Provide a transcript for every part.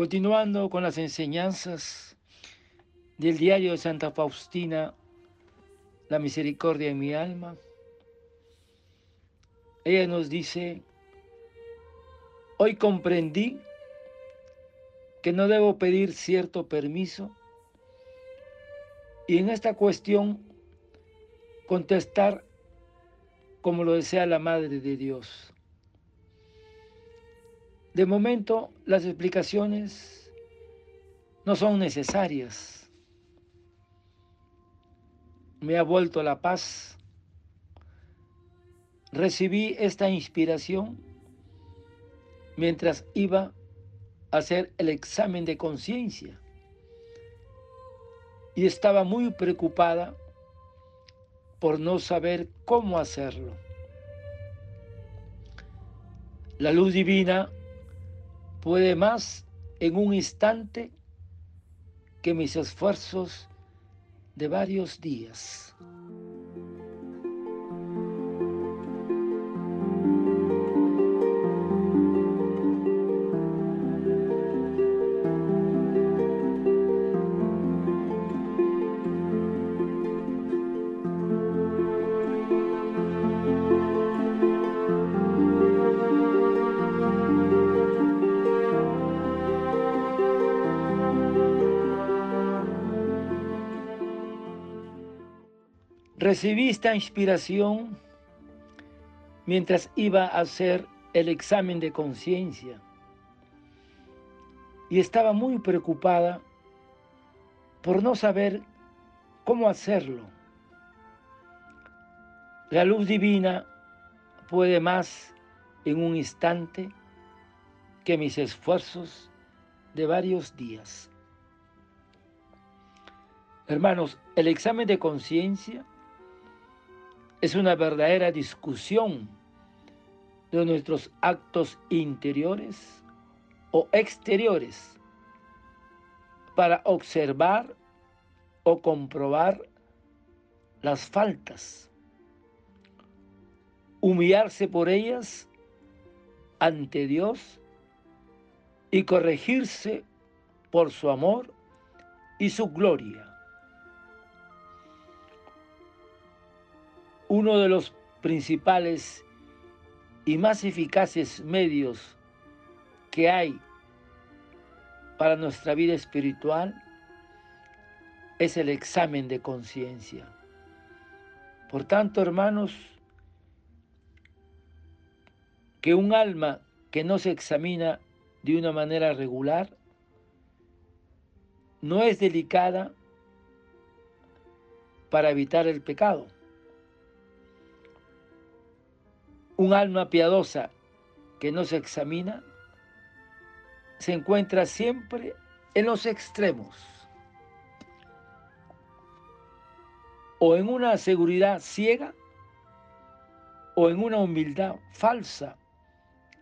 Continuando con las enseñanzas del diario de Santa Faustina, La misericordia en mi alma, ella nos dice, hoy comprendí que no debo pedir cierto permiso y en esta cuestión contestar como lo desea la Madre de Dios. De momento, las explicaciones no son necesarias. Me ha vuelto la paz. Recibí esta inspiración mientras iba a hacer el examen de conciencia y estaba muy preocupada por no saber cómo hacerlo. La luz divina puede más en un instante que mis esfuerzos de varios días. Recibí esta inspiración mientras iba a hacer el examen de conciencia y estaba muy preocupada por no saber cómo hacerlo. La luz divina puede más en un instante que mis esfuerzos de varios días. Hermanos, el examen de conciencia es una verdadera discusión de nuestros actos interiores o exteriores para observar o comprobar las faltas, humillarse por ellas ante Dios y corregirse por su amor y su gloria. Uno de los principales y más eficaces medios que hay para nuestra vida espiritual es el examen de conciencia. Por tanto, hermanos, que un alma que no se examina de una manera regular no es delicada para evitar el pecado. Un alma piadosa que no se examina se encuentra siempre en los extremos. O en una seguridad ciega o en una humildad falsa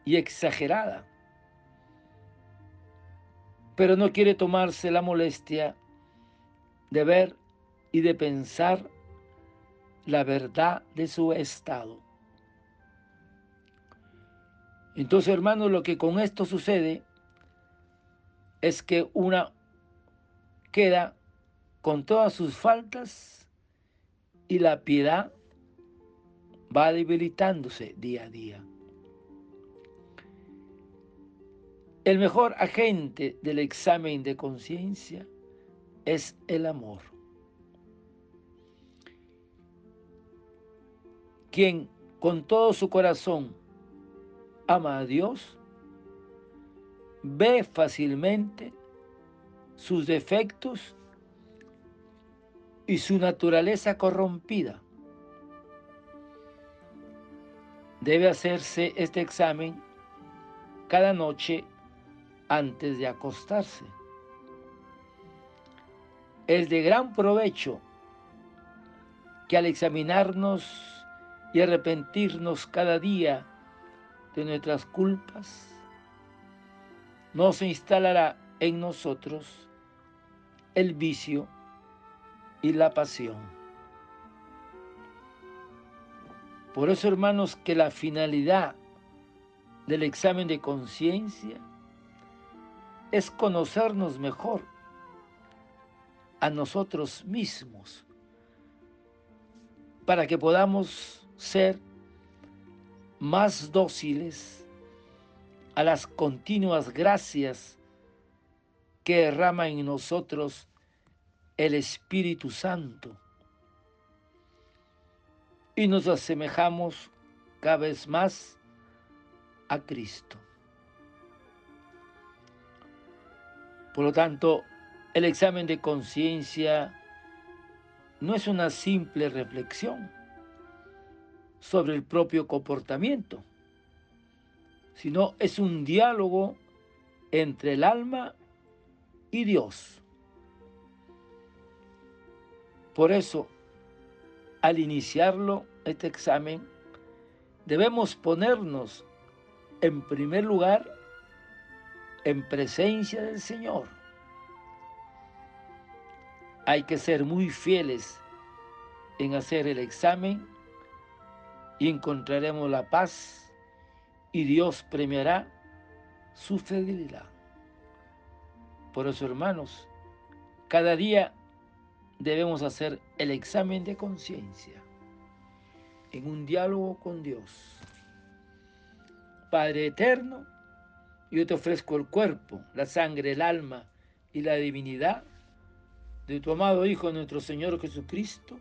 y exagerada. Pero no quiere tomarse la molestia de ver y de pensar la verdad de su estado. Entonces, hermanos, lo que con esto sucede es que una queda con todas sus faltas y la piedad va debilitándose día a día. El mejor agente del examen de conciencia es el amor. Quien con todo su corazón ama a Dios, ve fácilmente sus defectos y su naturaleza corrompida. Debe hacerse este examen cada noche antes de acostarse. Es de gran provecho que al examinarnos y arrepentirnos cada día de nuestras culpas, no se instalará en nosotros el vicio y la pasión. Por eso, hermanos, que la finalidad del examen de conciencia es conocernos mejor a nosotros mismos para que podamos ser más dóciles a las continuas gracias que derrama en nosotros el Espíritu Santo y nos asemejamos cada vez más a Cristo. Por lo tanto, el examen de conciencia no es una simple reflexión sobre el propio comportamiento, sino es un diálogo entre el alma y Dios. Por eso, al iniciarlo, este examen, debemos ponernos en primer lugar en presencia del Señor. Hay que ser muy fieles en hacer el examen y encontraremos la paz y Dios premiará su fidelidad. Por eso, hermanos, cada día debemos hacer el examen de conciencia en un diálogo con Dios. Padre eterno, yo te ofrezco el cuerpo, la sangre, el alma y la divinidad de tu amado Hijo nuestro Señor Jesucristo,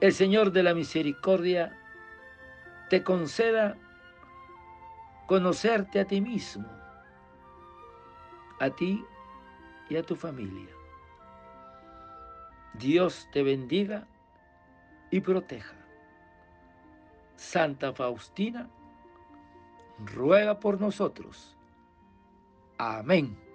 El Señor de la Misericordia te conceda conocerte a ti mismo, a ti y a tu familia. Dios te bendiga y proteja. Santa Faustina, ruega por nosotros. Amén.